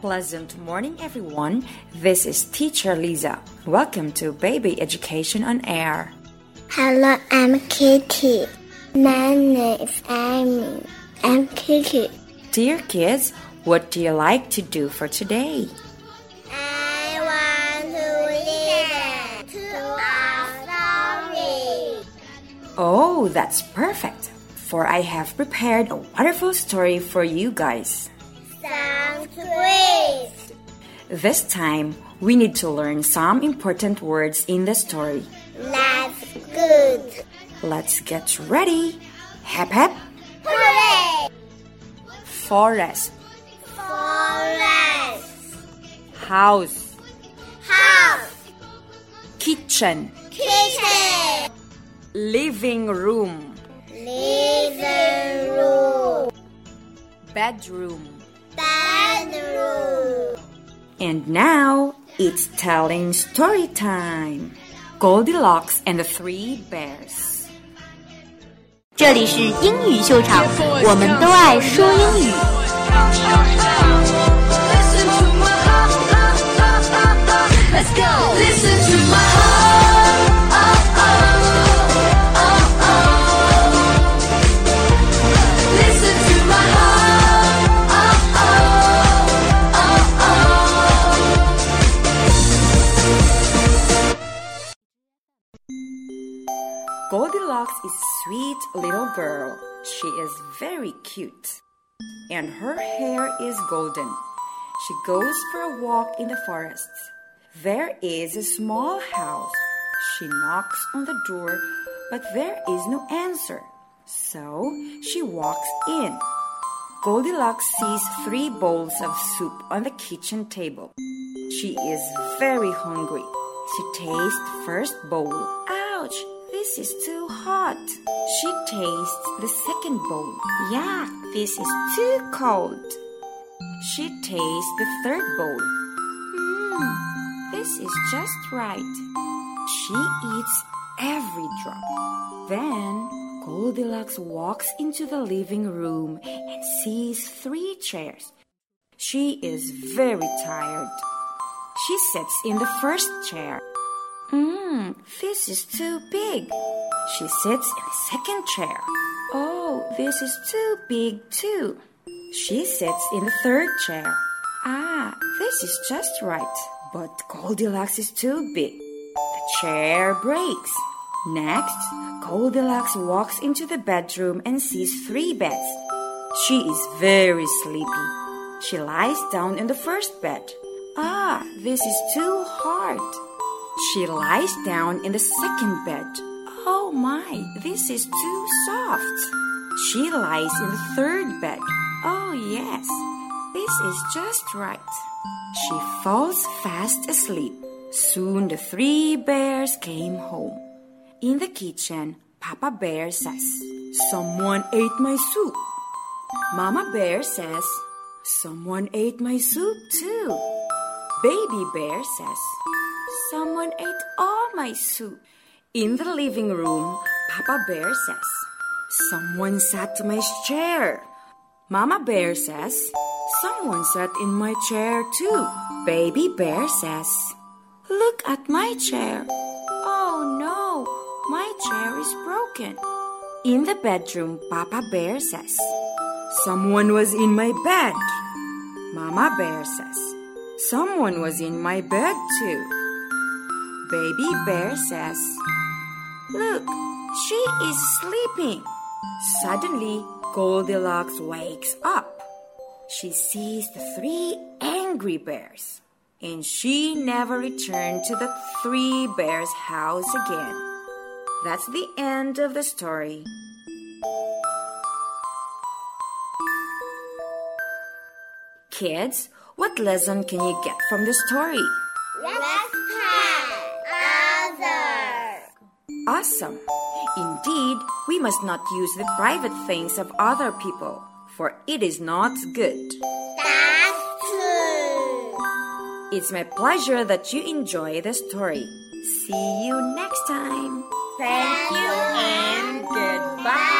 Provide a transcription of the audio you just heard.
Pleasant morning, everyone. This is Teacher Liza. Welcome to Baby Education on Air. Hello, I'm Kitty. My name is Amy. I'm Kitty. Dear kids, what do you like to do for today? I want to listen to a story. Oh, that's perfect. For I have prepared a wonderful story for you guys. Great. This time, we need to learn some important words in the story. That's good. Let's get ready. Hep hep. Hooray! Forest. Forest. House. House. Kitchen. Kitchen. Living room. Living room. Bedroom. Bedroom. And now it's telling story time. Goldilocks and the Three Bears. 这里是英语秀场，我们都爱说英语。 Goldilocks is sweet little girl. She is very cute. And her hair is golden. She goes for a walk in the forest. There is a small house. She knocks on the door, but there is no answer. So she walks in. Goldilocks sees three bowls of soup on the kitchen table. She is very hungry. She tastes first bowl. This is too hot. She tastes the second bowl. Yeah, this is too cold. She tastes the third bowl. Hmm, this is just right. She eats every drop. Then Goldilocks walks into the living room and sees three chairs. She is very tired. She sits in the first chair. Mmm, this is too big. She sits in the second chair. Oh, this is too big too. She sits in the third chair. Ah, this is just right. But Goldilocks is too big. The chair breaks. Next, Goldilocks walks into the bedroom and sees three beds. She is very sleepy. She lies down in the first bed. Ah, this is too hard. She lies down in the second bed. Oh my, this is too soft. She lies in the third bed. Oh yes, this is just right. She falls fast asleep. Soon the three bears came home. In the kitchen, Papa Bear says, Someone ate my soup. Mama Bear says, Someone ate my soup too. Baby Bear says, Someone ate all my soup. In the living room, Papa Bear says, Someone sat in my chair. Mama Bear says, Someone sat in my chair too. Baby Bear says, Look at my chair. Oh no, my chair is broken. In the bedroom, Papa Bear says, Someone was in my bed. Mama Bear says, Someone was in my bed too. Baby Bear says, Look, she is sleeping. Suddenly, Goldilocks wakes up. She sees the three angry bears, and she never returned to the three bears' house again. That's the end of the story. Kids, what lesson can you get from the story? Awesome! Indeed, we must not use the private things of other people, for it is not good. That's true. It's my pleasure that you enjoy the story. See you next time. Thank you and Goodbye.